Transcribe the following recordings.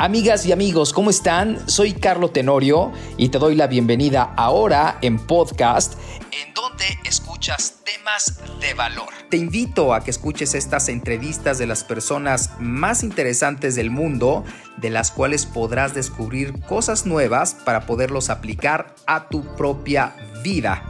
Amigas y amigos, ¿cómo están? Soy Carlo Tenorio y te doy la bienvenida ahora en podcast en donde escuchas temas de valor. Te invito a que escuches estas entrevistas de las personas más interesantes del mundo, de las cuales podrás descubrir cosas nuevas para poderlos aplicar a tu propia vida.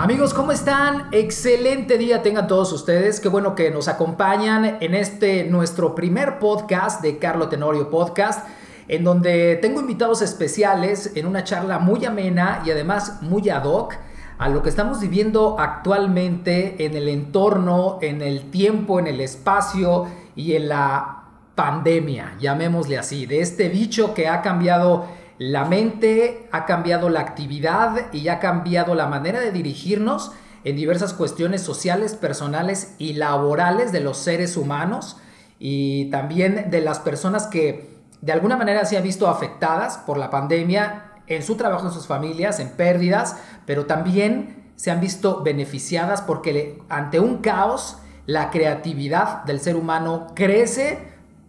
Amigos, ¿cómo están? Excelente día tengan todos ustedes. Qué bueno que nos acompañan en este nuestro primer podcast de Carlo Tenorio Podcast, en donde tengo invitados especiales en una charla muy amena y además muy ad hoc a lo que estamos viviendo actualmente en el entorno, en el tiempo, en el espacio y en la pandemia, llamémosle así, de este bicho que ha cambiado la mente ha cambiado la actividad y ha cambiado la manera de dirigirnos en diversas cuestiones sociales, personales y laborales de los seres humanos y también de las personas que de alguna manera se han visto afectadas por la pandemia en su trabajo, en sus familias, en pérdidas, pero también se han visto beneficiadas porque ante un caos la creatividad del ser humano crece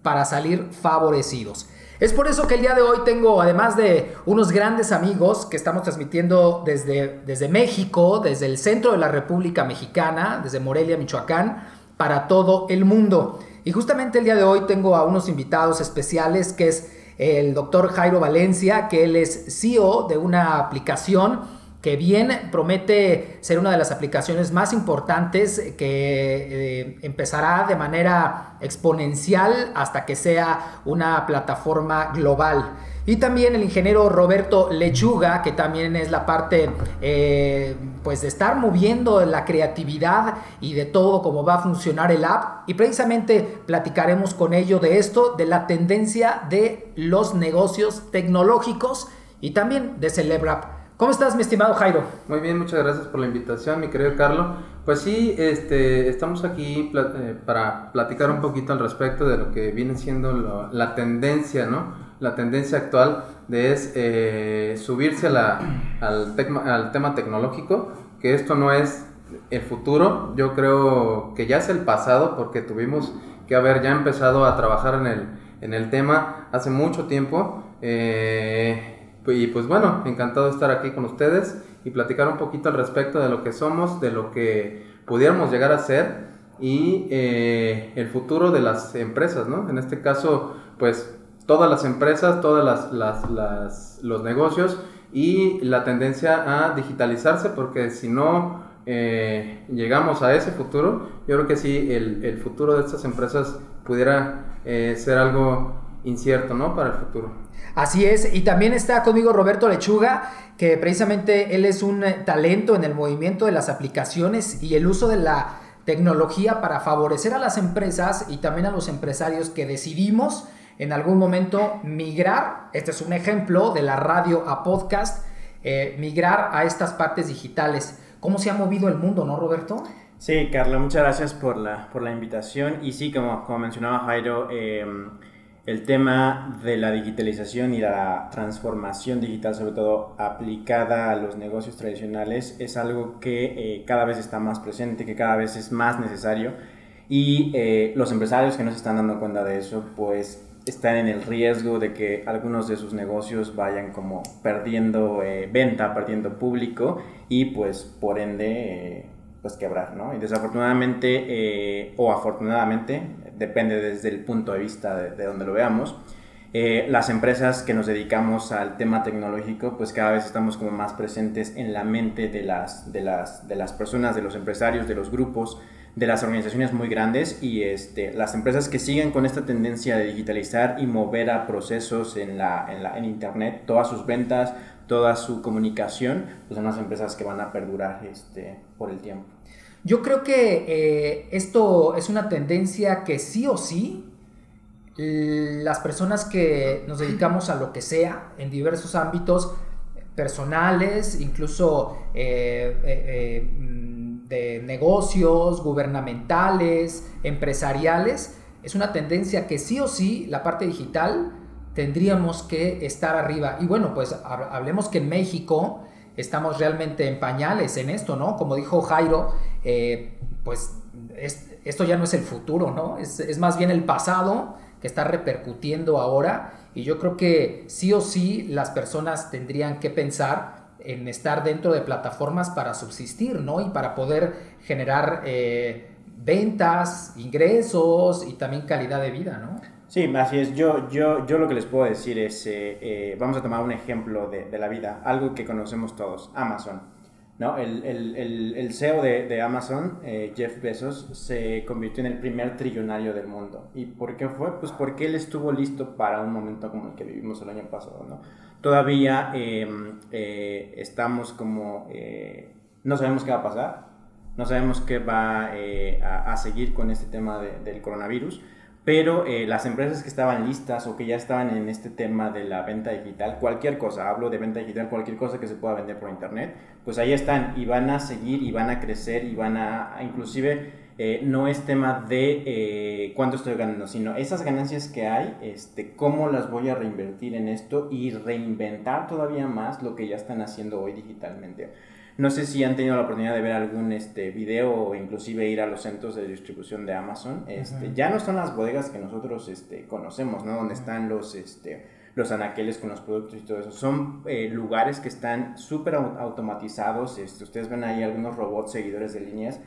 para salir favorecidos. Es por eso que el día de hoy tengo, además de unos grandes amigos que estamos transmitiendo desde, México, desde el centro de la República Mexicana, desde Morelia, Michoacán, para todo el mundo. Y justamente el día de hoy tengo a unos invitados especiales que es el doctor Jairo Valencia, que él es CEO de una aplicación que bien promete ser una de las aplicaciones más importantes que eh, empezará de manera exponencial hasta que sea una plataforma global. Y también el ingeniero Roberto Lechuga, que también es la parte eh, pues de estar moviendo la creatividad y de todo cómo va a funcionar el app. Y precisamente platicaremos con ello de esto, de la tendencia de los negocios tecnológicos y también de Celebrap. ¿Cómo estás, mi estimado Jairo? Muy bien, muchas gracias por la invitación, mi querido Carlos. Pues sí, este, estamos aquí eh, para platicar un poquito al respecto de lo que viene siendo la tendencia, ¿no? La tendencia actual de es eh, subirse al, al tema tecnológico, que esto no es el futuro, yo creo que ya es el pasado porque tuvimos que haber ya empezado a trabajar en el, en el tema hace mucho tiempo. Eh, y pues bueno, encantado de estar aquí con ustedes y platicar un poquito al respecto de lo que somos, de lo que pudiéramos llegar a ser y eh, el futuro de las empresas, ¿no? En este caso, pues todas las empresas, todos las, los negocios y la tendencia a digitalizarse, porque si no eh, llegamos a ese futuro, yo creo que sí, el, el futuro de estas empresas pudiera eh, ser algo incierto, ¿no? Para el futuro. Así es, y también está conmigo Roberto Lechuga, que precisamente él es un eh, talento en el movimiento de las aplicaciones y el uso de la tecnología para favorecer a las empresas y también a los empresarios que decidimos en algún momento migrar, este es un ejemplo de la radio a podcast, eh, migrar a estas partes digitales. ¿Cómo se ha movido el mundo, no, Roberto? Sí, Carla, muchas gracias por la, por la invitación. Y sí, como, como mencionaba Jairo, eh, el tema de la digitalización y la transformación digital, sobre todo aplicada a los negocios tradicionales, es algo que eh, cada vez está más presente, que cada vez es más necesario. Y eh, los empresarios que no se están dando cuenta de eso, pues están en el riesgo de que algunos de sus negocios vayan como perdiendo eh, venta, perdiendo público y pues por ende pues quebrar, ¿no? Y desafortunadamente o afortunadamente, depende desde el punto de vista de, donde lo veamos. Eh, las empresas que nos dedicamos al tema tecnológico, pues cada vez estamos como más presentes en la mente de las, de las, de las personas, de los empresarios, de los grupos, de las organizaciones muy grandes y este, las empresas que siguen con esta tendencia de digitalizar y mover a procesos en, en, la, en Internet, todas sus ventas, toda su comunicación, pues son las empresas que van a perdurar este, por el tiempo. Yo creo que eh, esto es una tendencia que sí o sí las personas que nos dedicamos a lo que sea en diversos ámbitos personales, incluso eh, eh, de negocios, gubernamentales, empresariales, es una tendencia que sí o sí la parte digital tendríamos que estar arriba. Y bueno, pues hablemos que en México estamos realmente en pañales en esto, ¿no? Como dijo Jairo, eh, pues esto ya no es el futuro, ¿no? Es, más bien el pasado que está repercutiendo ahora y yo creo que sí o sí las personas tendrían que pensar en estar dentro de plataformas para subsistir, ¿no? Y para poder generar eh, ventas, ingresos y también calidad de vida, ¿no? Sí, así es. Yo, yo, yo lo que les puedo decir es, eh, eh, vamos a tomar un ejemplo de, de, la vida, algo que conocemos todos, Amazon. ¿no? El, el, el, CEO de, de Amazon, eh, Jeff Bezos, se convirtió en el primer trillonario del mundo. ¿Y por qué fue? Pues porque él estuvo listo para un momento como el que vivimos el año pasado. ¿no? Todavía em, estamos como... no sabemos qué va a pasar, no sabemos qué va a, a, seguir con este tema de, del coronavirus pero eh, las empresas que estaban listas o que ya estaban en este tema de la venta digital, cualquier cosa, hablo de venta digital, cualquier cosa que se pueda vender por internet, pues ahí están y van a seguir y van a crecer y van a, inclusive, eh, no es tema de eh, cuánto estoy ganando, sino esas ganancias que hay, este, cómo las voy a reinvertir en esto y reinventar todavía más lo que ya están haciendo hoy digitalmente. No sé si han tenido la oportunidad de ver algún este, video o inclusive ir a los centros de distribución de Amazon. Este, Ya no son las bodegas que nosotros este, conocemos, ¿no? Donde están los, este, los anaqueles con los productos y todo eso. Son eh, lugares que están súper automatizados. Este, ustedes ven ahí algunos robots seguidores de líneas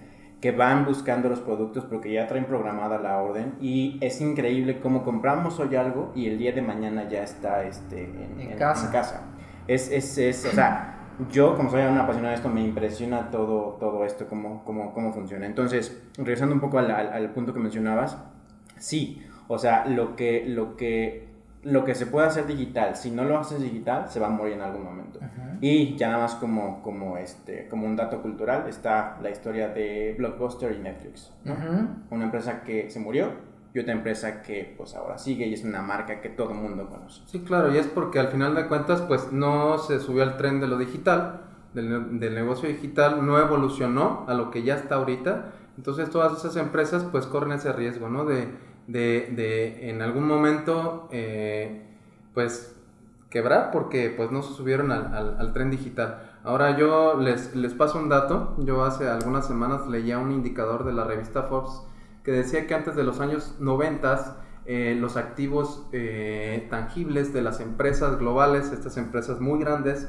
que van buscando los productos porque ya traen programada la orden y es increíble cómo compramos hoy algo y el día de mañana ya está este, en, casa. casa. Es, es, es, o sea, yo, como soy un apasionado de esto, me impresiona todo, todo esto, cómo, cómo, cómo funciona. Entonces, regresando un poco al, al, punto que mencionabas, sí, o sea, lo que, lo, que, lo que se puede hacer digital, si no lo haces digital, se va a morir en algún momento. Y ya nada más como, como, este, como un dato cultural, está la historia de Blockbuster y Netflix. Una empresa que se murió y otra empresa que pues ahora sigue y es una marca que todo el mundo conoce. Sí, claro, y es porque al final de cuentas pues no se subió al tren de lo digital, del, del, negocio digital, no evolucionó a lo que ya está ahorita, entonces todas esas empresas pues corren ese riesgo, ¿no? De, de, de en algún momento eh, pues quebrar porque pues no se subieron al, al, al, tren digital. Ahora yo les, les paso un dato, yo hace algunas semanas leía un indicador de la revista Forbes que decía que antes de los años 90 eh, los activos eh, tangibles de las empresas globales, estas empresas muy grandes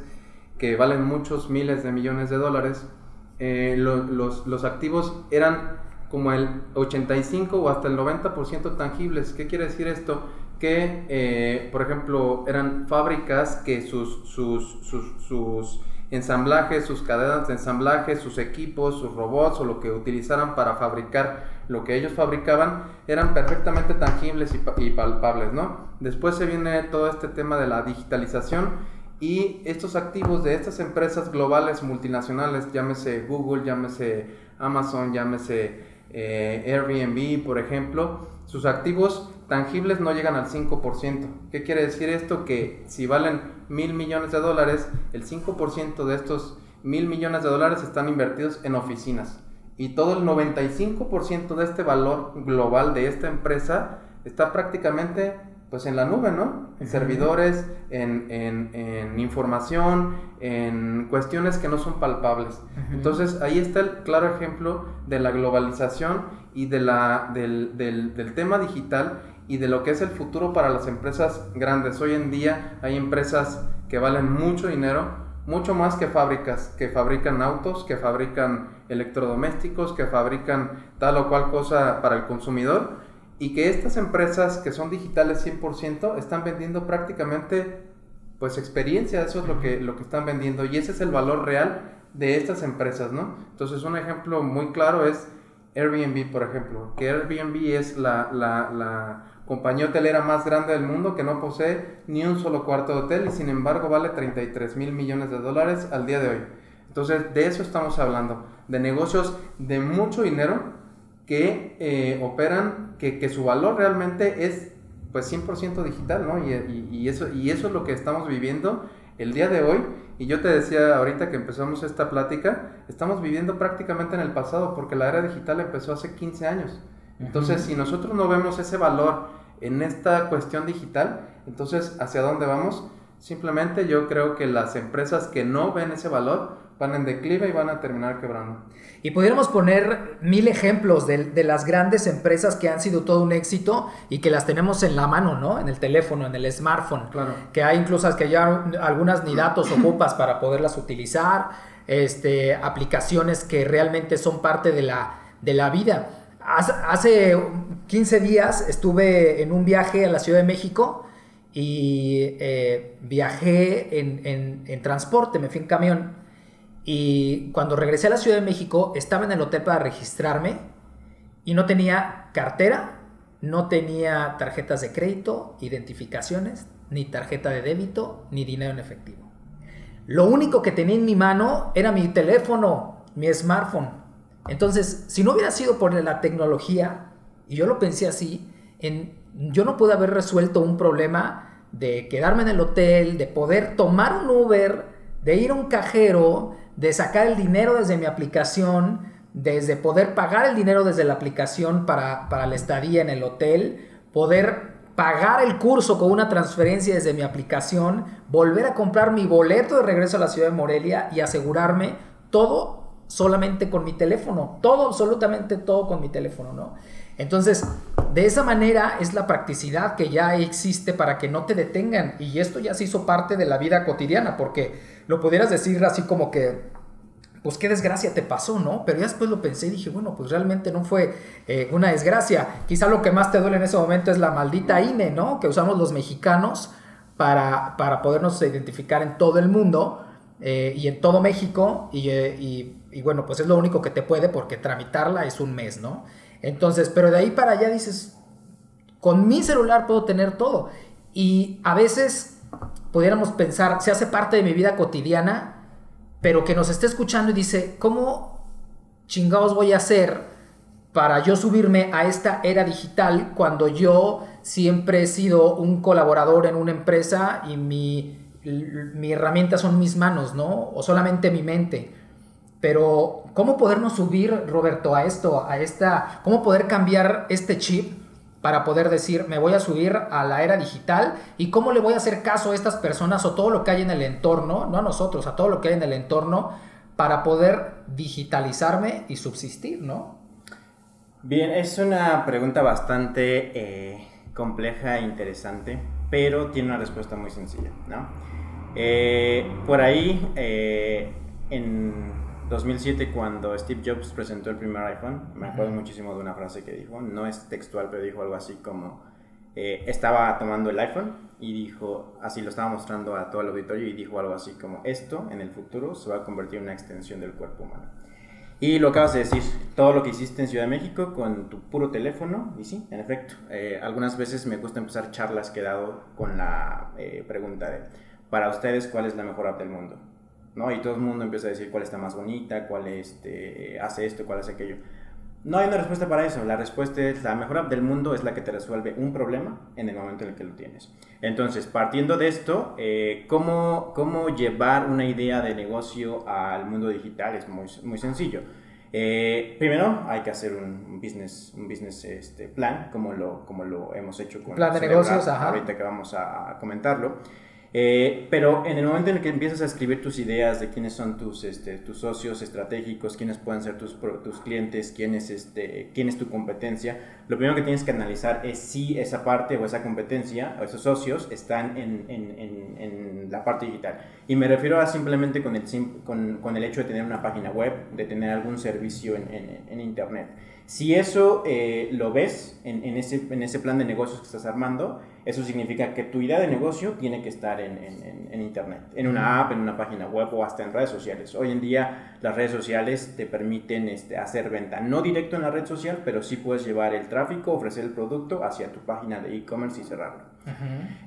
que valen muchos miles de millones de dólares, eh, los, los, activos eran como el 85 o hasta el 90% tangibles. ¿Qué quiere decir esto? Que, por ejemplo, eran fábricas que sus, sus, ensamblajes, sus cadenas de ensamblaje, sus equipos, sus robots o lo que utilizaran para fabricar lo que ellos fabricaban eran perfectamente tangibles y, palpables, ¿no? Después se viene todo este tema de la digitalización y estos activos de estas empresas globales multinacionales, llámese Google, llámese Amazon, llámese eh, Airbnb, por ejemplo, sus activos tangibles no llegan al 5%. ¿Qué quiere decir esto? Que si valen mil millones de dólares, el 5% de estos mil millones de dólares están invertidos en oficinas. Y todo el 95% de este valor global de esta empresa está prácticamente pues en la nube, ¿no? En servidores, en, en, en, información, en cuestiones que no son palpables. Entonces ahí está el claro ejemplo de la globalización y de la, del, del, del tema digital y de lo que es el futuro para las empresas grandes. Hoy en día hay empresas que valen mucho dinero, mucho más que fábricas, que fabrican autos, que fabrican electrodomésticos, que fabrican tal o cual cosa para el consumidor y que estas empresas que son digitales 100% están vendiendo prácticamente pues experiencia, eso es lo que, lo que están vendiendo y ese es el valor real de estas empresas, ¿no? Entonces un ejemplo muy claro es Airbnb, por ejemplo, que Airbnb es la, la, la compañía hotelera más grande del mundo que no posee ni un solo cuarto de hotel y sin embargo vale 33 mil millones de dólares al día de hoy. Entonces de eso estamos hablando, de negocios de mucho dinero que eh, operan, que, que, su valor realmente es pues 100% digital, ¿no? Y, y, eso, y eso es lo que estamos viviendo el día de hoy. Y yo te decía ahorita que empezamos esta plática, estamos viviendo prácticamente en el pasado porque la era digital empezó hace 15 años. Entonces, si nosotros no vemos ese valor en esta cuestión digital, entonces, ¿hacia dónde vamos? Simplemente yo creo que las empresas que no ven ese valor, van en declive y van a terminar quebrando. Y pudiéramos poner mil ejemplos de, de, las grandes empresas que han sido todo un éxito y que las tenemos en la mano, ¿no? En el teléfono, en el smartphone. Claro. Que hay incluso que ya algunas ni datos ocupas para poderlas utilizar, este, aplicaciones que realmente son parte de la, de la vida. Hace 15 días estuve en un viaje a la Ciudad de México y eh, viajé en, en, transporte, me fui en camión. Y cuando regresé a la Ciudad de México, estaba en el hotel para registrarme y no tenía cartera, no tenía tarjetas de crédito, identificaciones, ni tarjeta de débito, ni dinero en efectivo. Lo único que tenía en mi mano era mi teléfono, mi smartphone. Entonces, si no hubiera sido por la tecnología, y yo lo pensé así, yo no pude haber resuelto un problema de quedarme en el hotel, de poder tomar un Uber, de ir a un cajero, de sacar el dinero desde mi aplicación, desde poder pagar el dinero desde la aplicación para, para la estadía en el hotel, poder pagar el curso con una transferencia desde mi aplicación, volver a comprar mi boleto de regreso a la ciudad de Morelia y asegurarme todo solamente con mi teléfono, todo, absolutamente todo con mi teléfono, ¿no? Entonces, de esa manera es la practicidad que ya existe para que no te detengan y esto ya se hizo parte de la vida cotidiana, porque lo pudieras decir así como que, pues qué desgracia te pasó, ¿no? Pero ya después lo pensé y dije, bueno, pues realmente no fue eh, una desgracia. Quizá lo que más te duele en ese momento es la maldita INE, ¿no? Que usamos los mexicanos para, para podernos identificar en todo el mundo eh, y en todo México eh, y, y, bueno, pues es lo único que te puede porque tramitarla es un mes, ¿no? Entonces, pero de ahí para allá dices, con mi celular puedo tener todo y a veces pudiéramos pensar, se hace parte de mi vida cotidiana, pero que nos esté escuchando y dice, ¿cómo chingados voy a hacer para yo subirme a esta era digital cuando yo siempre he sido un colaborador en una empresa y mi mi herramienta son mis manos, ¿no? O solamente mi mente. Pero, ¿cómo podernos subir, Roberto, a esto, a esta, cómo poder cambiar este chip para poder decir, me voy a subir a la era digital y cómo le voy a hacer caso a estas personas o todo lo que hay en el entorno, no a nosotros, a todo lo que hay en el entorno, para poder digitalizarme y subsistir, ¿no? Bien, es una pregunta bastante eh, compleja e interesante, pero tiene una respuesta muy sencilla, ¿no? Eh, por ahí, eh, en 2007, cuando Steve Jobs presentó el primer iPhone, me acuerdo muchísimo de una frase que dijo, no es textual, pero dijo algo así como, eh, estaba tomando el iPhone y dijo, así lo estaba mostrando a todo el auditorio y dijo algo así como, esto en el futuro se va a convertir en una extensión del cuerpo humano. Y lo acabas de decir, todo lo que hiciste en Ciudad de México con tu puro teléfono, y sí, en efecto, algunas veces me gusta empezar charlas que he dado con la pregunta de, para ustedes cuál es la mejor app del mundo. ¿No? Y todo el mundo empieza a decir cuál está más bonita, cuál este, hace esto, cuál hace aquello. No hay una respuesta para eso. La respuesta es la mejor app del mundo es la que te resuelve un problema en el momento en el que lo tienes. Entonces, partiendo de esto, eh, ¿cómo, ¿cómo, llevar una idea de negocio al mundo digital? Es muy, muy sencillo. Eh, primero, hay que hacer un business, un business este, plan, como lo, como lo hemos hecho con plan de negocios, ajá. ahorita que vamos a comentarlo. Eh, pero en el momento en el que empiezas a escribir tus ideas de quiénes son tus, este, tus socios estratégicos, quiénes pueden ser tus, tus clientes, quién es, este, quién es tu competencia, lo primero que tienes que analizar es si esa parte o esa competencia o esos socios están en, en, en, la parte digital. Y me refiero a simplemente con el, con, con el hecho de tener una página web, de tener algún servicio en, Internet. Si eso eh, lo ves en, ese, en ese plan de negocios que estás armando, eso significa que tu idea de negocio tiene que estar en, en, en, Internet, en una app, en una página web o hasta en redes sociales. Hoy en día las redes sociales te permiten este, hacer venta, no directo en la red social, pero sí puedes llevar el tráfico, ofrecer el producto hacia tu página de e-commerce y cerrarlo.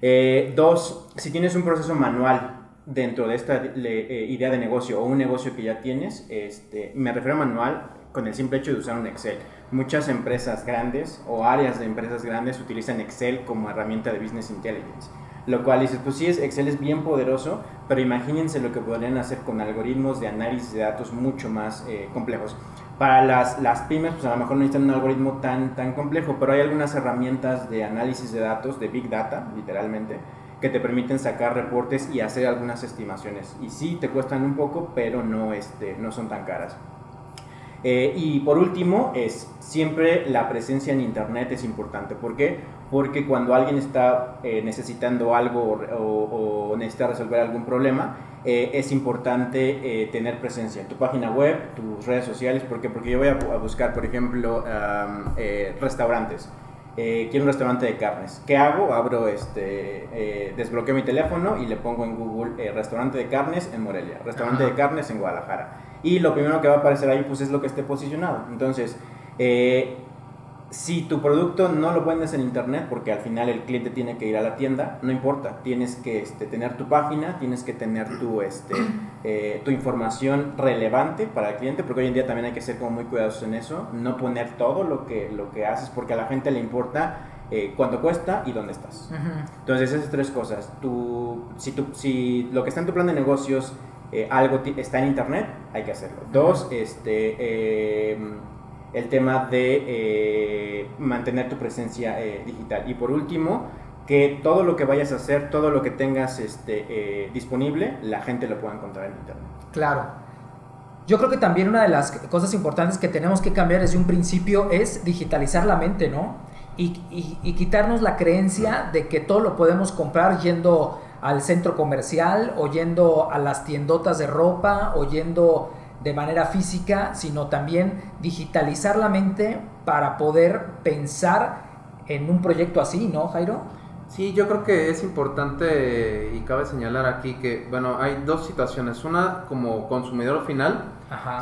Eh, dos, si tienes un proceso manual dentro de esta eh, idea de negocio o un negocio que ya tienes, este, me refiero a manual con el simple hecho de usar un Excel. Muchas empresas grandes o áreas de empresas grandes utilizan Excel como herramienta de Business Intelligence. Lo cual dices, pues sí, Excel es bien poderoso, pero imagínense lo que podrían hacer con algoritmos de análisis de datos mucho más eh, complejos. Para las, las pymes, pues a lo mejor no necesitan un algoritmo tan, tan complejo, pero hay algunas herramientas de análisis de datos, de Big Data, literalmente, que te permiten sacar reportes y hacer algunas estimaciones. Y sí, te cuestan un poco, pero no, este, no son tan caras. Eh, y por último, es siempre la presencia en Internet es importante. ¿Por qué? Porque cuando alguien está eh, necesitando algo o, necesita resolver algún problema, eh, es importante tener presencia en tu página web, tus redes sociales. ¿Por qué? Porque yo voy a, buscar, por ejemplo, restaurantes. quiero un restaurante de carnes. ¿Qué hago? Abro este, desbloqueo mi teléfono y le pongo en Google restaurante de carnes en Morelia, restaurante de carnes en Guadalajara y lo primero que va a aparecer ahí pues es lo que esté posicionado. Entonces, eh, si tu producto no lo vendes en internet, porque al final el cliente tiene que ir a la tienda, no importa, tienes que este, tener tu página, tienes que tener tu, este, eh, tu información relevante para el cliente, porque hoy en día también hay que ser como muy cuidadosos en eso, no poner todo lo que, lo que haces, porque a la gente le importa eh, cuánto cuesta y dónde estás. Entonces, esas tres cosas. Tu, si, tu, si lo que está en tu plan de negocios eh, algo está en internet, hay que hacerlo. Dos, este, em, el tema de eh, mantener tu presencia eh, digital. Y por último, que todo lo que vayas a hacer, todo lo que tengas este, disponible, la gente lo pueda encontrar en internet. Claro. Yo creo que también una de las cosas importantes que tenemos que cambiar desde un principio es digitalizar la mente, ¿no? Y, y quitarnos la creencia de que todo lo podemos comprar yendo al centro comercial o yendo a las tiendotas de ropa o yendo de manera física, sino también digitalizar la mente para poder pensar en un proyecto así, ¿no, Jairo? Sí, yo creo que es importante y cabe señalar aquí que, bueno, hay dos situaciones. Una, como consumidor final,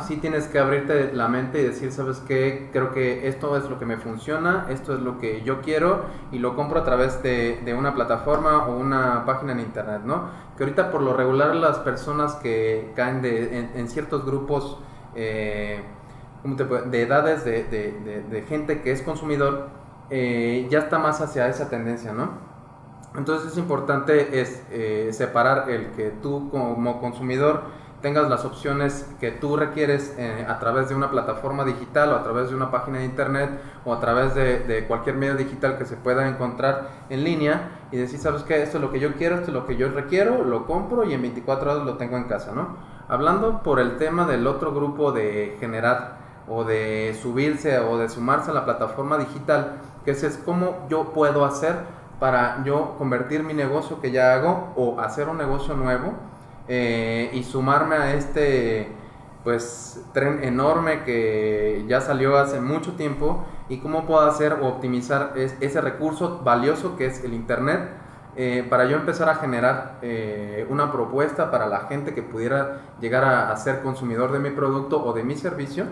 sí tienes que abrirte la mente y decir, ¿sabes qué? Creo que esto es lo que me funciona, esto es lo que yo quiero y lo compro a través de, de una plataforma o una página en internet, ¿no? Que ahorita por lo regular las personas que caen de, en, ciertos grupos eh, de edades de, de, gente que es consumidor, eh, ya está más hacia esa tendencia, ¿no? Entonces es importante es, eh, separar el que tú como consumidor tengas las opciones que tú requieres eh, a través de una plataforma digital o a través de una página de internet o a través de, cualquier medio digital que se pueda encontrar en línea y decir, ¿sabes qué? Esto es lo que yo quiero, esto es lo que yo requiero, lo compro y en 24 horas lo tengo en casa, ¿no? Hablando por el tema del otro grupo de generar o de subirse o de sumarse a la plataforma digital, que es, es cómo yo puedo hacer para yo convertir mi negocio que ya hago o hacer un negocio nuevo eh, y sumarme a este pues tren enorme que ya salió hace mucho tiempo y cómo puedo hacer o optimizar ese recurso valioso que es el internet eh, para yo empezar a generar eh, una propuesta para la gente que pudiera llegar a, ser consumidor de mi producto o de mi servicio,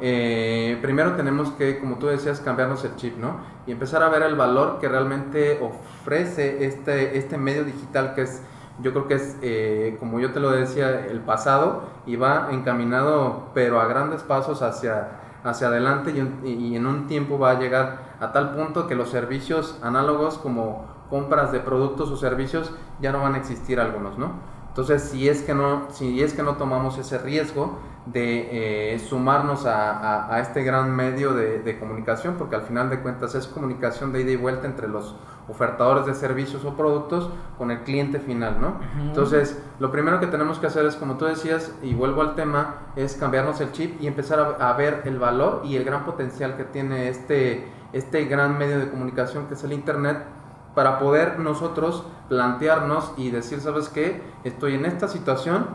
eh, primero tenemos que, como tú decías, cambiarnos el chip, ¿no? Y empezar a ver el valor que realmente ofrece este, este medio digital que es, yo creo que es, como yo te lo decía, el pasado y va encaminado, pero a grandes pasos hacia, hacia adelante y, y en un tiempo va a llegar a tal punto que los servicios análogos como compras de productos o servicios ya no van a existir algunos, ¿no? Entonces, si es que no, si es que no tomamos ese riesgo de eh, sumarnos a, este gran medio de, comunicación, porque al final de cuentas es comunicación de ida y vuelta entre los ofertadores de servicios o productos con el cliente final, ¿no? Entonces, lo primero que tenemos que hacer es, como tú decías, y vuelvo al tema, es cambiarnos el chip y empezar a, a ver el valor y el gran potencial que tiene este, este gran medio de comunicación que es el Internet para poder nosotros plantearnos y decir, ¿sabes qué? Estoy en esta situación,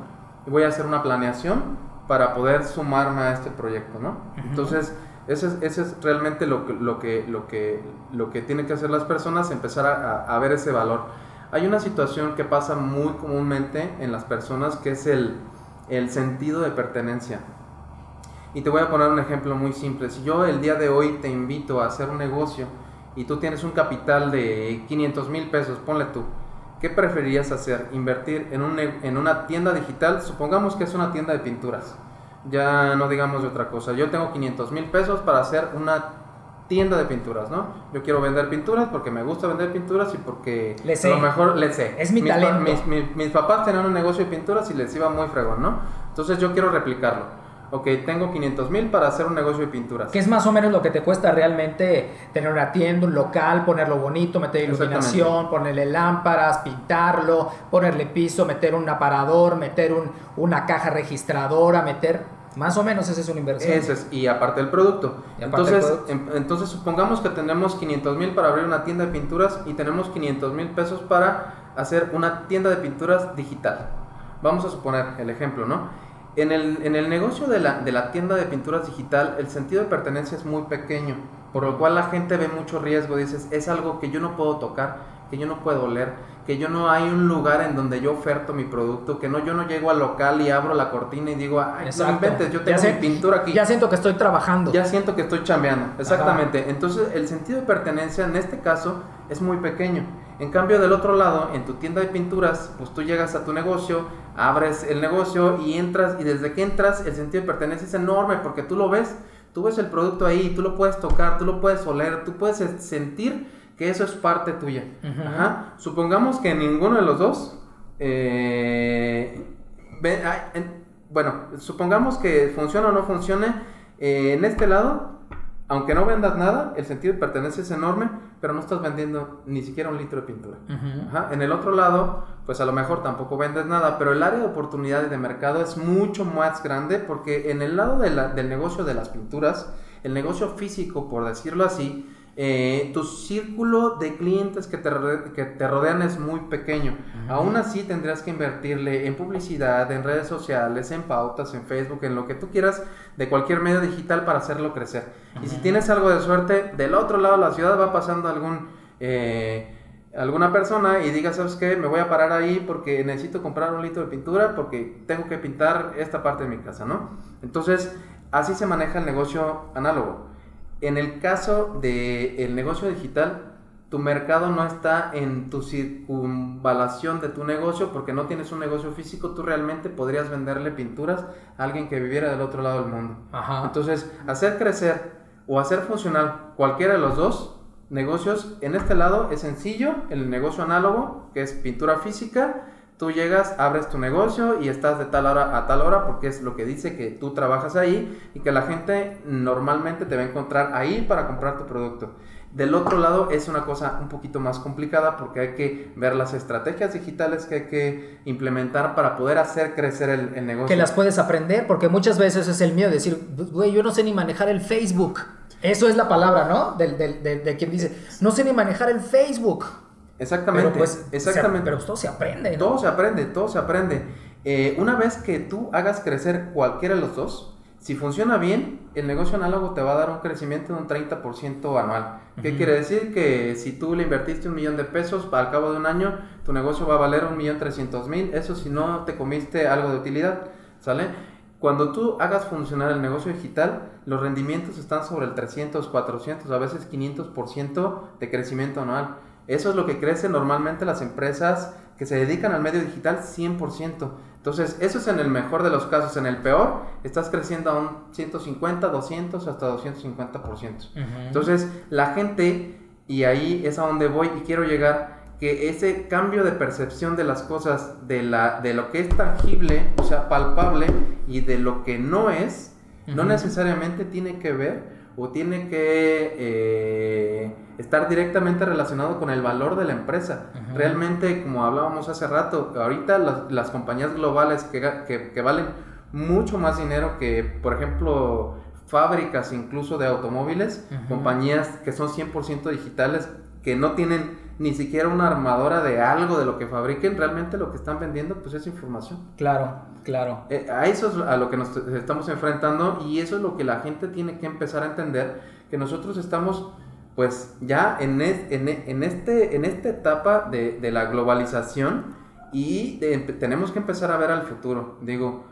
voy a hacer una planeación para poder sumarme a este proyecto, ¿no? Entonces, ese es, es realmente lo que, lo, que, lo, que, lo que tienen que hacer las personas, empezar a, a, ver ese valor. Hay una situación que pasa muy comúnmente en las personas que es el, el sentido de pertenencia. Y te voy a poner un ejemplo muy simple. Si yo el día de hoy te invito a hacer un negocio, y tú tienes un capital de 500 mil pesos, ponle tú, ¿qué preferirías hacer? ¿Invertir en, un, en una tienda digital? Supongamos que es una tienda de pinturas. Ya no digamos de otra cosa. Yo tengo 500 mil pesos para hacer una tienda de pinturas, ¿no? Yo quiero vender pinturas porque me gusta vender pinturas y porque a lo mejor le sé. Es mi mis, talento. mis, mis, papás tenían un negocio de pinturas y les iba muy fregón, ¿no? Entonces yo quiero replicarlo. Ok, tengo 500 mil para hacer un negocio de pinturas. Que es más o menos lo que te cuesta realmente tener una tienda, un local, ponerlo bonito, meter iluminación, ponerle lámparas, pintarlo, ponerle piso, meter un aparador, meter un, una caja registradora, meter más o menos esa es una inversión. Eso es, y aparte del producto. entonces, em, entonces supongamos que tenemos 500 mil para abrir una tienda de pinturas y tenemos 500 mil pesos para hacer una tienda de pinturas digital. Vamos a suponer el ejemplo, ¿no? En el, en el negocio de la, de la tienda de pinturas digital, el sentido de pertenencia es muy pequeño, por lo cual la gente ve mucho riesgo. Dices, es algo que yo no puedo tocar, que yo no puedo leer que yo no hay un lugar en donde yo oferto mi producto, que no yo no llego al local y abro la cortina y digo, ay, no inventes, yo tengo mi pintura aquí. Ya siento que estoy trabajando. Ya siento que estoy chambeando, exactamente. Entonces, el sentido de pertenencia en este caso es muy pequeño. En cambio, del otro lado, en tu tienda de pinturas, pues tú llegas a tu negocio, abres el negocio y entras, y desde que entras, el sentido de pertenencia es enorme porque tú lo ves, tú ves el producto ahí, tú lo puedes tocar, tú lo puedes oler, tú puedes sentir que eso es parte tuya. Supongamos que ninguno de los dos, eh, bueno, supongamos que funciona o no funcione, eh, en este lado, aunque no vendas nada, el sentido de pertenencia es enorme, pero no estás vendiendo ni siquiera un litro de pintura. En el otro lado, pues a lo mejor tampoco vendes nada, pero el área de oportunidades de mercado es mucho más grande porque en el lado del negocio de las pinturas, el negocio físico, por decirlo así, eh, tu círculo de clientes que te, que te rodean es muy pequeño. Aún así tendrías que invertirle en publicidad, en redes sociales, en pautas, en Facebook, en lo que tú quieras de cualquier medio digital para hacerlo crecer. Y si tienes algo de suerte, del otro lado de la ciudad va pasando algún... Eh, alguna persona y diga, ¿sabes qué? Me voy a parar ahí porque necesito comprar un litro de pintura porque tengo que pintar esta parte de mi casa, ¿no? Entonces, así se maneja el negocio análogo. En el caso del negocio digital, tu mercado no está en tu circunvalación de tu negocio porque no tienes un negocio físico, tú realmente podrías venderle pinturas a alguien que viviera del otro lado del mundo. Entonces, hacer crecer o hacer funcionar cualquiera de los dos negocios, en este lado es sencillo, el negocio análogo, que es pintura física, Tú llegas, abres tu negocio y estás de tal hora a tal hora porque es lo que dice que tú trabajas ahí y que la gente normalmente te va a encontrar ahí para comprar tu producto. Del otro lado es una cosa un poquito más complicada porque hay que ver las estrategias digitales que hay que implementar para poder hacer crecer el, negocio. Que las puedes aprender porque muchas veces es el miedo de decir, güey, yo no sé ni manejar el Facebook. Eso es la palabra, ¿no? De, de quien dice, no sé ni manejar el Facebook. Exactamente. Pero pues, exactamente. pero todo se aprende. Todo se aprende, todo se aprende. Eh, una vez que tú hagas crecer cualquiera de los dos, si funciona bien, el negocio análogo te va a dar un crecimiento de un 30% anual. ¿Qué quiere decir? Que si tú le invertiste un millón de pesos, al cabo de un año, tu negocio va a valer un millón trescientos mil. Eso si no te comiste algo de utilidad, ¿sale? Cuando tú hagas funcionar el negocio digital, los rendimientos están sobre el 300, 400, a veces 500% de crecimiento anual. Eso es lo que crecen normalmente las empresas que se dedican al medio digital 100%. Entonces, eso es en el mejor de los casos. En el peor, estás creciendo a un 150, 200, hasta 250%. Entonces, la gente, y ahí es a donde voy y quiero llegar, que ese cambio de percepción de las cosas, de, la, de lo que es tangible, o sea, palpable, y de lo que no es, no necesariamente tiene que ver o tiene que eh, estar directamente relacionado con el valor de la empresa. Realmente, como hablábamos hace rato, ahorita las, compañías globales que, que, valen mucho más dinero que, por ejemplo, fábricas incluso de automóviles, compañías que son 100% digitales, que no tienen ni siquiera una armadora de algo de lo que fabriquen, realmente lo que están vendiendo pues es información. Claro, claro. Eh, a eso es a lo que nos estamos enfrentando y eso es lo que la gente tiene que empezar a entender, que nosotros estamos pues ya en, en, este, en esta etapa de, de la globalización y tenemos que empezar a ver al futuro. Digo,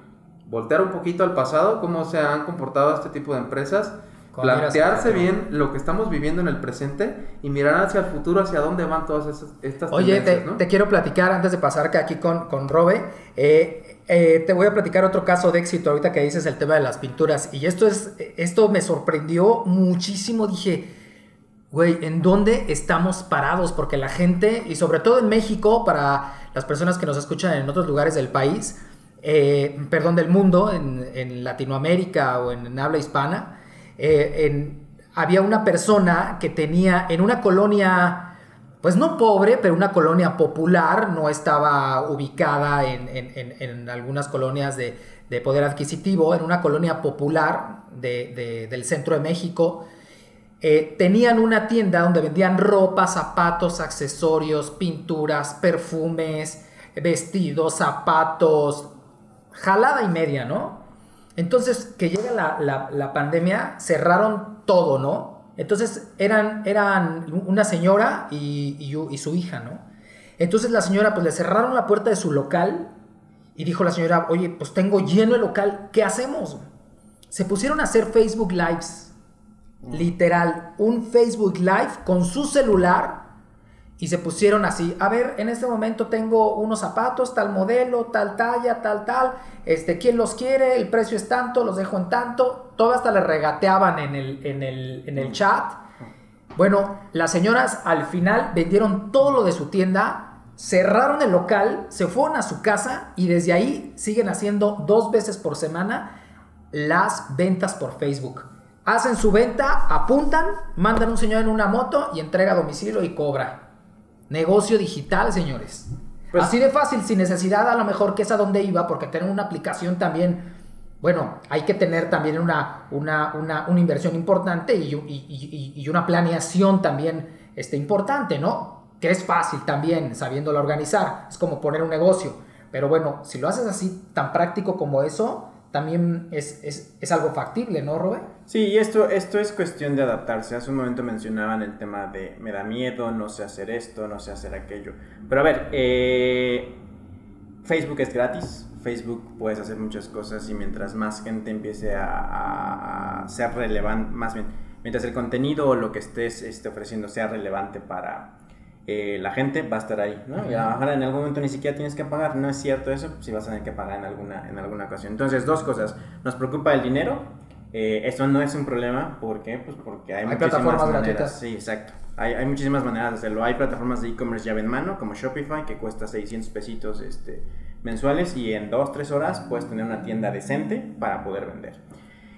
voltear un poquito al pasado, cómo se han comportado este tipo de empresas plantearse bien lo que estamos viviendo en el presente y mirar hacia el futuro, hacia dónde van todas esas, estas Oye, te, te, quiero platicar antes de pasar que aquí con, con Robe. Eh, eh, te voy a platicar otro caso de éxito ahorita que dices el tema de las pinturas. Y esto, es, esto me sorprendió muchísimo. Dije, güey, ¿en dónde estamos parados? Porque la gente, y sobre todo en México, para las personas que nos escuchan en otros lugares del país, eh, perdón, del mundo, en, Latinoamérica o en, habla hispana, eh, había una persona que tenía en una colonia, pues no pobre, pero una colonia popular, no estaba ubicada en, algunas colonias de, poder adquisitivo, en una colonia popular del centro de México. Eh, tenían una tienda donde vendían ropa, zapatos, accesorios, pinturas, perfumes, vestidos, zapatos, jalada y media, ¿no? Entonces, que llega la, pandemia, cerraron todo, ¿no? Entonces, eran, eran una señora y, su hija, ¿no? Entonces, la señora, pues le cerraron la puerta de su local y dijo la señora, oye, pues tengo lleno el local, ¿qué hacemos? Se pusieron a hacer Facebook Lives, literal, un Facebook Live con su celular y se pusieron así, a ver, en este momento tengo unos zapatos, tal modelo, tal talla, tal, tal, este, ¿quién los quiere? El precio es tanto, los dejo en tanto, todo hasta le regateaban en el, en el, chat. Bueno, las señoras al final vendieron todo lo de su tienda, cerraron el local, se fueron a su casa y desde ahí siguen haciendo dos veces por semana las ventas por Facebook. Hacen su venta, apuntan, mandan un señor en una moto y entrega a domicilio y cobra. Negocio digital, señores. Pues, Así de fácil, sin necesidad a lo mejor que es a donde iba, porque tener una aplicación también, bueno, hay que tener también una, una, inversión importante y, una planeación también este, importante, ¿no? Que es fácil también, sabiéndolo organizar. Es como poner un negocio. Pero bueno, si lo haces así, tan práctico como eso, también es, es, algo factible, ¿no, Robert? Sí, y esto, esto es cuestión de adaptarse. Hace un momento mencionaban el tema de me da miedo, no sé hacer esto, no sé hacer aquello. Pero a ver, eh, Facebook es gratis, Facebook puedes hacer muchas cosas y mientras más gente empiece a, ser relevante, más bien, mientras el contenido o lo que estés este, ofreciendo sea relevante para, eh, la gente va a estar ahí, ¿no? Y a lo mejor en algún momento ni siquiera tienes que pagar, no es cierto eso, si vas a tener que pagar en alguna, en alguna ocasión. Entonces, dos cosas, nos preocupa el dinero, eh, esto no es un problema, ¿por qué? Pues porque hay, hay plataformas gratuitas. Sí, exacto. Hay, hay, muchísimas maneras de hacerlo. Hay plataformas de e-commerce llave en mano, como Shopify, que cuesta 600 pesitos este, mensuales y en 2-3 horas puedes tener una tienda decente para poder vender.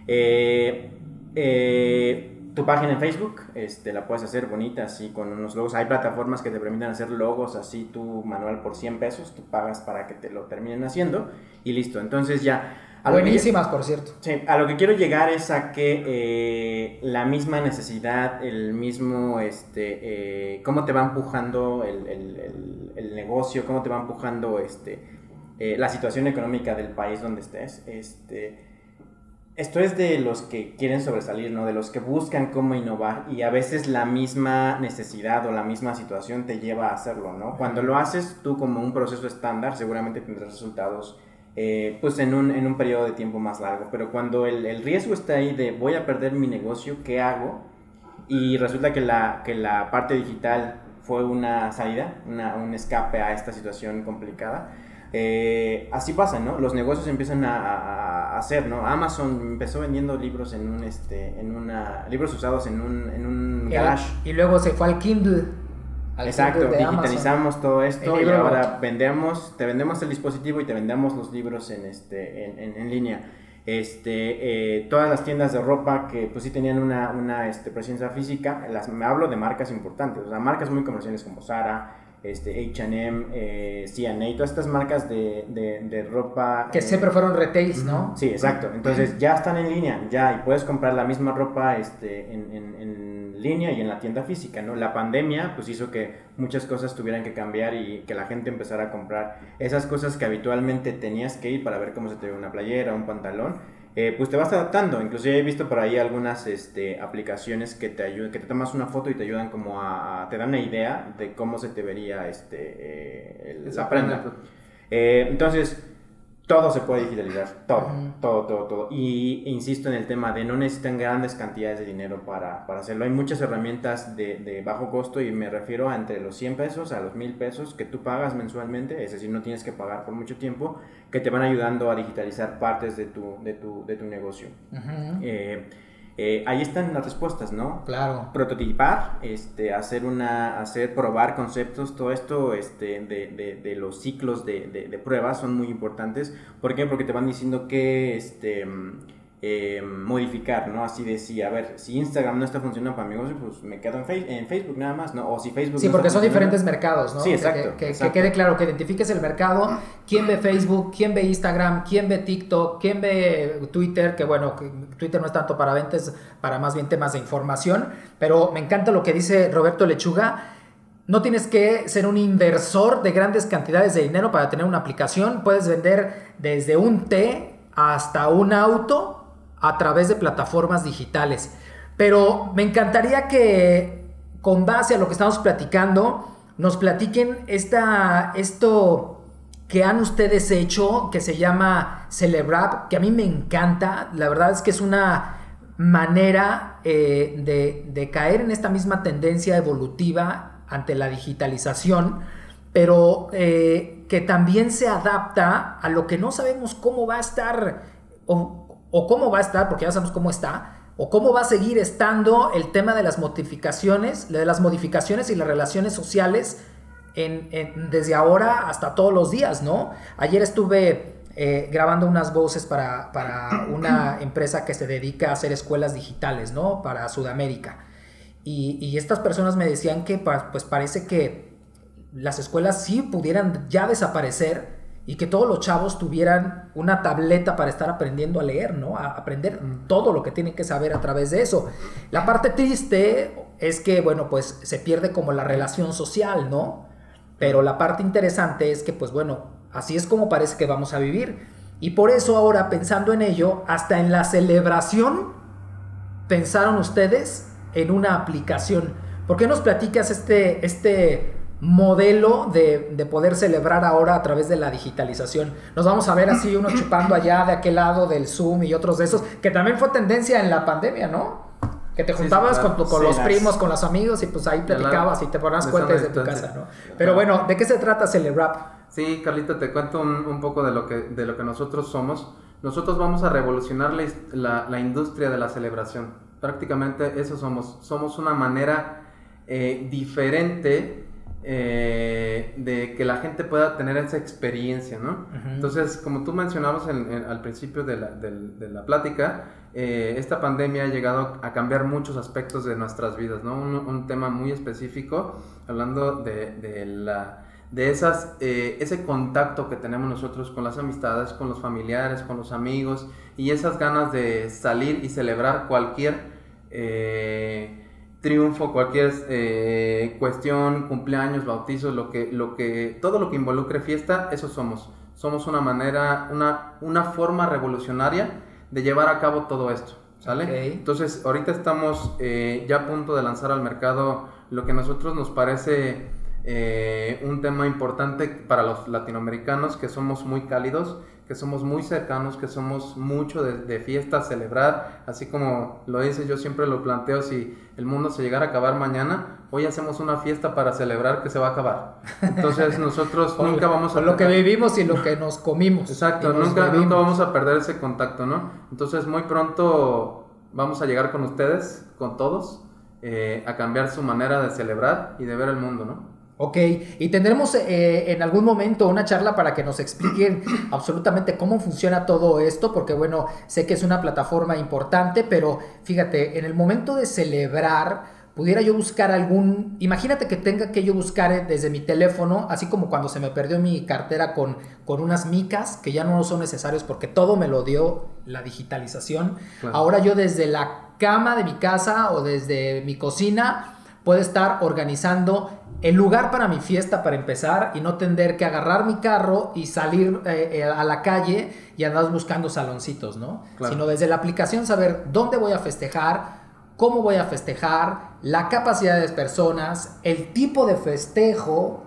Eh, eh, tu página en Facebook, este, la puedes hacer bonita, así con unos logos. Hay plataformas que te permiten hacer logos así, tu manual por 100 pesos, tú pagas para que te lo terminen haciendo y listo. Entonces ya... Buenísimas, por cierto. Sí, a lo que quiero llegar es a que eh, la misma necesidad, el mismo, este, eh, cómo te va empujando el, el, el, negocio, cómo te va empujando este, eh, la situación económica del país donde estés, este esto es de los que quieren sobresalir, ¿no? De los que buscan cómo innovar y a veces la misma necesidad o la misma situación te lleva a hacerlo, ¿no? Cuando lo haces tú como un proceso estándar, seguramente tendrás resultados eh, pues en un, en un periodo de tiempo más largo, pero cuando el, el, riesgo está ahí de voy a perder mi negocio, ¿qué hago? Y resulta que la, que la parte digital fue una salida, una, un escape a esta situación complicada, eh, así pasa, ¿no? Los negocios empiezan a, hacer, ¿no? Amazon empezó vendiendo libros en un, este, en una, libros usados en un, en un garage. Y luego se fue al Kindle. Exacto, digitalizamos todo esto y ahora vendemos, te vendemos el dispositivo y te vendemos los libros en, este, en, en, línea. Este, eh, todas las tiendas de ropa que pues sí tenían una, una este, presencia física, las, me hablo de marcas importantes, o sea, marcas muy comerciales como Zara, este, H&M, eh, CNA, todas estas marcas de, de, ropa. Que siempre fueron retails, ¿no? Sí, exacto. Entonces ya están en línea, ya, y puedes comprar la misma ropa este, en, en, línea y en la tienda física, ¿no? La pandemia pues hizo que muchas cosas tuvieran que cambiar y que la gente empezara a comprar esas cosas que habitualmente tenías que ir para ver cómo se te ve una playera, un pantalón eh, pues te vas adaptando. Inclusive he visto por ahí algunas este, aplicaciones que te ayudan, que te tomas una foto y te ayudan como a, te dan una idea de cómo se te vería este, eh, la prenda. Eh, entonces, todo se puede digitalizar, todo, todo, todo, todo. Y insisto en el tema de no necesitan grandes cantidades de dinero para, para hacerlo. Hay muchas herramientas de, de, bajo costo y me refiero a entre los 100 pesos a los 1000 pesos que tú pagas mensualmente, es decir, no tienes que pagar por mucho tiempo, que te van ayudando a digitalizar partes de tu, de tu, de tu negocio. Eh, eh, ahí están las respuestas, ¿no? Claro. Prototipar, este, hacer una, hacer, probar conceptos, todo esto este, de, de, de los ciclos de, de, pruebas son muy importantes. ¿Por qué? Porque te van diciendo que, este, eh, modificar, ¿no? Así decía, a ver, si Instagram no está funcionando para mi negocio, pues me quedo en, en Facebook nada más, ¿no? O si Facebook... Sí, porque son diferentes mercados, ¿no? Sí, exacto que, quede claro, que identifiques el mercado, quién ve Facebook, quién ve Instagram, quién ve TikTok, quién ve Twitter, que bueno, Twitter no es tanto para ventas, para más bien temas de información, pero me encanta lo que dice Roberto Lechuga. No tienes que ser un inversor de grandes cantidades de dinero para tener una aplicación. Puedes vender desde un té hasta un auto a través de plataformas digitales. Pero me encantaría que con base a lo que estamos platicando, nos platiquen esta, esto que han ustedes hecho, que se llama Celebrab, que a mí me encanta. La verdad es que es una manera eh, de, caer en esta misma tendencia evolutiva ante la digitalización, pero eh, que también se adapta a lo que no sabemos cómo va a estar o cómo va a estar, porque ya sabemos cómo está, o cómo va a seguir estando el tema de las modificaciones, de las modificaciones y las relaciones sociales en, desde ahora hasta todos los días, ¿no? Ayer estuve eh, grabando unas voces para, una empresa que se dedica a hacer escuelas digitales, ¿no? Para Sudamérica. Y, y estas personas me decían que pues parece que las escuelas sí pudieran ya desaparecer y que todos los chavos tuvieran una tableta para estar aprendiendo a leer, ¿no? A aprender todo lo que tienen que saber a través de eso. La parte triste es que, bueno, pues se pierde como la relación social, ¿no? Pero la parte interesante es que, pues bueno, así es como parece que vamos a vivir. Y por eso ahora, pensando en ello, hasta en la celebración, pensaron ustedes en una aplicación. ¿Por qué nos platicas este, este modelo de, poder celebrar ahora a través de la digitalización. Nos vamos a ver así uno chupando allá de aquel lado del Zoom y otros de esos, que también fue tendencia en la pandemia, ¿no? Que te juntabas con, con los primos, con los amigos y pues ahí platicabas y te ponías cuenta desde tu casa, ¿no? Pero bueno, ¿de qué se trata Celebrap? Sí, Carlita, te cuento un, poco de lo, que, de lo que nosotros somos. Nosotros vamos a revolucionar la, la industria de la celebración. Prácticamente eso somos. Somos una manera eh, diferente eh, de que la gente pueda tener esa experiencia, ¿no? Entonces, como tú mencionabas al principio de la, de, la plática, eh, esta pandemia ha llegado a cambiar muchos aspectos de nuestras vidas, ¿no? Un, tema muy específico, hablando de, de la de esas, eh, ese contacto que tenemos nosotros con las amistades, con los familiares, con los amigos y esas ganas de salir y celebrar cualquier triunfo, cualquier eh, cuestión, cumpleaños, bautizos, lo que, lo que, todo lo que involucre fiesta, eso somos. Somos una manera, una, una forma revolucionaria de llevar a cabo todo esto, ¿sale? Entonces, ahorita estamos eh, ya a punto de lanzar al mercado lo que a nosotros nos parece eh, un tema importante para los latinoamericanos, que somos muy cálidos, que somos muy cercanos, que somos mucho de, de fiesta, celebrar, así como lo dice, yo siempre lo planteo, si el mundo se llegara a acabar mañana, hoy hacemos una fiesta para celebrar que se va a acabar. Entonces nosotros nunca vamos a... lo que vivimos y lo que nos comimos. Exacto, nunca, nunca vamos a perder ese contacto, ¿no? Entonces muy pronto vamos a llegar con ustedes, con todos, eh, a cambiar su manera de celebrar y de ver el mundo, ¿no? Ok, y tendremos eh, en algún momento una charla para que nos expliquen absolutamente cómo funciona todo esto, porque bueno, sé que es una plataforma importante, pero fíjate, en el momento de celebrar, pudiera yo buscar algún, imagínate que tenga que yo buscar desde mi teléfono, así como cuando se me perdió mi cartera con, con unas micas, que ya no son necesarios porque todo me lo dio la digitalización. Ahora yo desde la cama de mi casa o desde mi cocina puedo estar organizando el lugar para mi fiesta para empezar y no tener que agarrar mi carro y salir eh, eh, a la calle y andar buscando saloncitos, ¿no? Sino desde la aplicación saber dónde voy a festejar, cómo voy a festejar, la capacidad de personas, el tipo de festejo,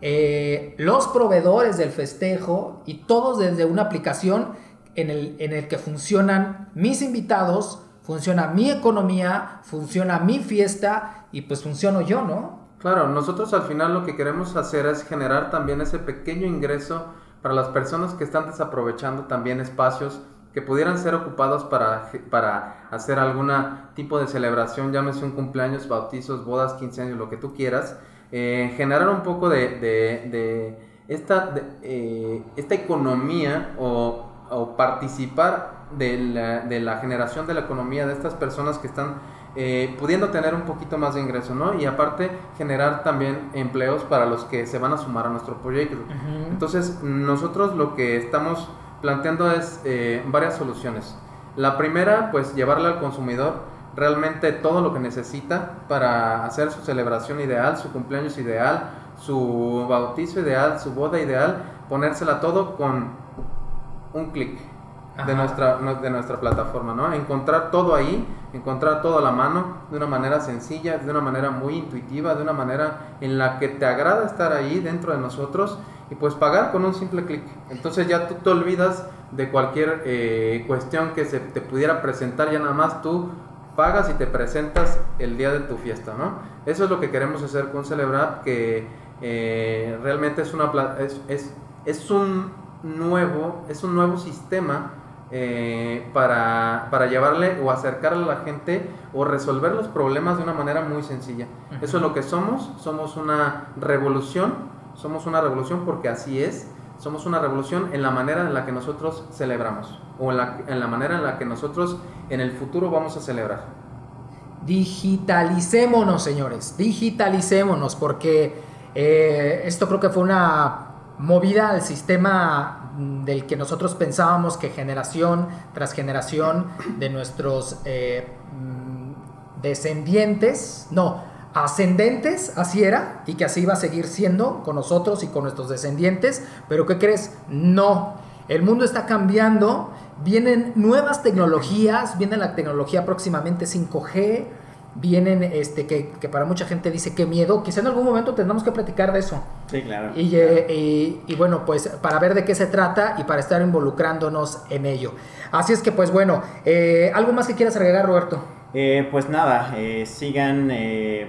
eh, los proveedores del festejo y todos desde una aplicación en el, en el que funcionan mis invitados, funciona mi economía, funciona mi fiesta y pues funciono yo, ¿no? Claro, nosotros al final lo que queremos hacer es generar también ese pequeño ingreso para las personas que están desaprovechando también espacios que pudieran ser ocupados para, para hacer algún tipo de celebración, llámese un cumpleaños, bautizos, bodas, 15 años, lo que tú quieras, eh, generar un poco de, de, esta, eh, esta economía o, o participar de la, de la, generación de la economía de estas personas que están eh, pudiendo tener un poquito más de ingreso, ¿no? Y aparte generar también empleos para los que se van a sumar a nuestro proyecto. Entonces, nosotros lo que estamos planteando es eh, varias soluciones. La primera, pues llevarle al consumidor realmente todo lo que necesita para hacer su celebración ideal, su cumpleaños ideal, su bautizo ideal, su boda ideal, ponérsela todo con un clic de nuestra, de nuestra plataforma, ¿no? Encontrar todo ahí, encontrar todo a la mano, de una manera sencilla, de una manera muy intuitiva, de una manera en la que te agrada estar ahí dentro de nosotros y pues pagar con un simple clic. Entonces ya tú te olvidas de cualquier eh, cuestión que se te pudiera presentar, ya nada más tú pagas y te presentas el día de tu fiesta, ¿no? Eso es lo que queremos hacer con Celebrar, que eh, realmente es, una, es, es, es un nuevo, es un nuevo sistema eh, para, para, llevarle o acercarle a la gente o resolver los problemas de una manera muy sencilla. Eso es lo que somos, somos una revolución, somos una revolución porque así es, somos una revolución en la manera en la que nosotros celebramos o en la, en la manera en la que nosotros en el futuro vamos a celebrar. Digitalicémonos, señores, digitalicémonos, porque eh, esto creo que fue una movida al sistema del que nosotros pensábamos que generación tras generación de nuestros eh, mm, descendientes, no, ascendentes, así era, y que así iba a seguir siendo con nosotros y con nuestros descendientes, pero ¿qué crees? No, el mundo está cambiando, vienen nuevas tecnologías, viene la tecnología próximamente 5G, vienen, este, que, que, para mucha gente dice que miedo, quizá en algún momento tendremos que platicar de eso. Sí, claro. Y, eh, y, bueno, pues para ver de qué se trata y para estar involucrándonos en ello. Así es que pues bueno, eh, ¿algo más que quieras agregar, Roberto? Eh, pues nada, sigan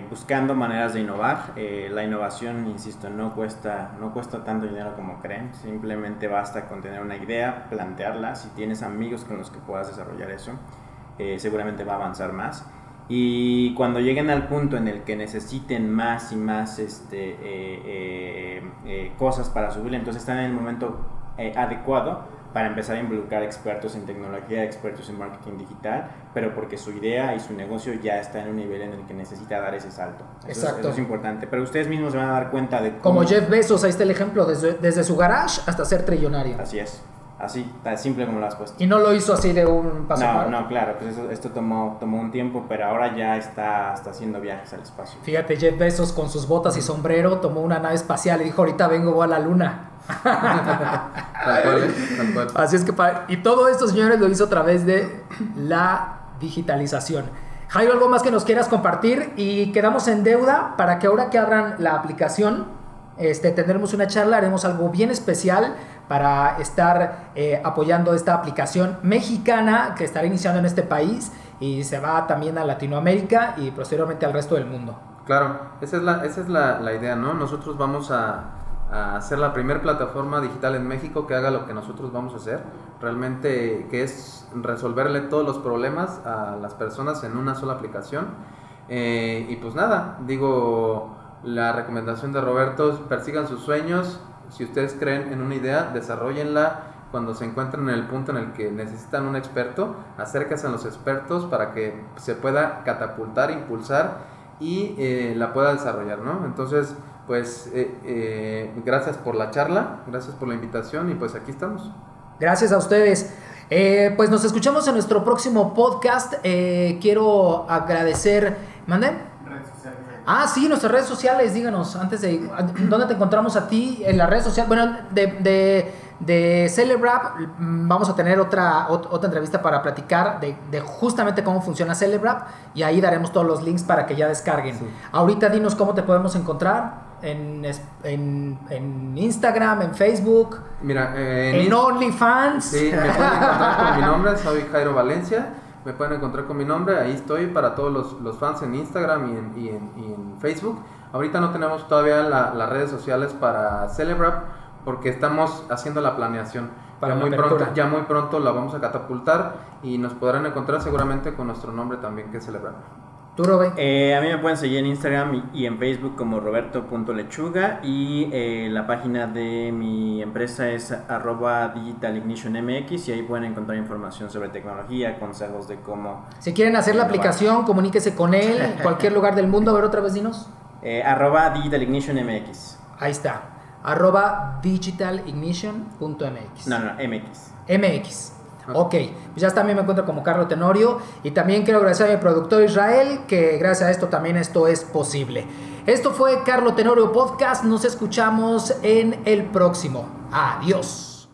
buscando maneras de innovar. la innovación, insisto, no cuesta, no cuesta tanto dinero como creen. Simplemente basta con tener una idea, plantearla. Si tienes amigos con los que puedas desarrollar eso, seguramente va a avanzar más. Y cuando lleguen al punto en el que necesiten más y más este, eh, eh, eh, cosas para subir, entonces están en el momento adecuado para empezar a involucrar expertos en tecnología, expertos en marketing digital, pero porque su idea y su negocio ya está en un nivel en el que necesita dar ese salto. Exacto. eso es importante. Pero ustedes mismos se van a dar cuenta de cómo... Como Jeff Bezos, ahí está el ejemplo, desde, desde su garage hasta ser trillonario. Así es. Así, tan simple como lo has puesto. Y no lo hizo así de un paso No, no, claro, pues esto tomó, tomó un tiempo, pero ahora ya está, está haciendo viajes al espacio. Fíjate, Jeff Bezos con sus botas y sombrero tomó una nave espacial y dijo, ahorita vengo, voy a la luna. Así es que, y todo esto, señores, lo hizo a través de la digitalización. Jairo, ¿algo más que nos quieras compartir? Y quedamos en deuda para que ahora que abran la aplicación, este, tendremos una charla, haremos algo bien especial para estar eh, apoyando esta aplicación mexicana que estará iniciando en este país y se va también a Latinoamérica y posteriormente al resto del mundo. Claro, esa es la, esa es la, la idea, ¿no? Nosotros vamos a, a ser la primera plataforma digital en México que haga lo que nosotros vamos a hacer, realmente que es resolverle todos los problemas a las personas en una sola aplicación. Eh, y pues nada, digo, la recomendación de Roberto, persigan sus sueños, si ustedes creen en una idea, desarrollenla. Cuando se encuentren en el punto en el que necesitan un experto, acérquense a los expertos para que se pueda catapultar, impulsar y eh, la pueda desarrollar, ¿no? Entonces, pues eh, eh, gracias por la charla, gracias por la invitación y pues aquí estamos. Gracias a ustedes. pues nos escuchamos en nuestro próximo podcast. quiero agradecer. ¿Mande? Ah, sí, nuestras redes sociales, díganos, antes de... ¿Dónde te encontramos a ti en las redes sociales? Bueno, de, de, de Celebrap mm, vamos a tener otra, otra entrevista para platicar de, de, justamente cómo funciona Celebrap y ahí daremos todos los links para que ya descarguen. Ahorita dinos cómo te podemos encontrar. En, en, en Instagram, en Facebook, Mira, eh, en, OnlyFans. Sí, me pueden encontrar con mi nombre, soy Jairo Valencia me pueden encontrar con mi nombre, ahí estoy para todos los, los fans en Instagram y en, y, en, Facebook. Ahorita no tenemos todavía las redes sociales para Celebrap porque estamos haciendo la planeación. Para ya, muy pronto, ya muy pronto la vamos a catapultar y nos podrán encontrar seguramente con nuestro nombre también que celebrar. ¿Tú, Robert? Eh, a mí me pueden seguir en Instagram y, en Facebook como roberto.lechuga y eh, la página de mi empresa es arroba digitalignitionmx y ahí pueden encontrar información sobre tecnología, consejos de cómo... Si quieren hacer la aplicación, comuníquese con él en cualquier lugar del mundo. A ver, otra vez, dinos. Eh, arroba digitalignitionmx. Ahí está. Arroba digitalignition.mx. No, no, MX. MX. Ok, pues ya también me encuentro como Carlos Tenorio y también quiero agradecer a mi productor Israel que gracias a esto también esto es posible. Esto fue Carlos Tenorio Podcast, nos escuchamos en el próximo. Adiós.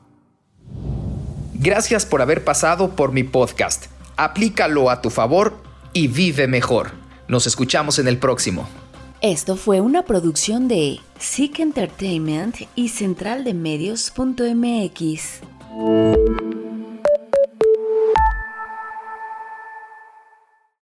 Gracias por haber pasado por mi podcast. Aplícalo a tu favor y vive mejor. Nos escuchamos en el próximo. Esto fue una producción de Seek Entertainment y centraldemedios.mx.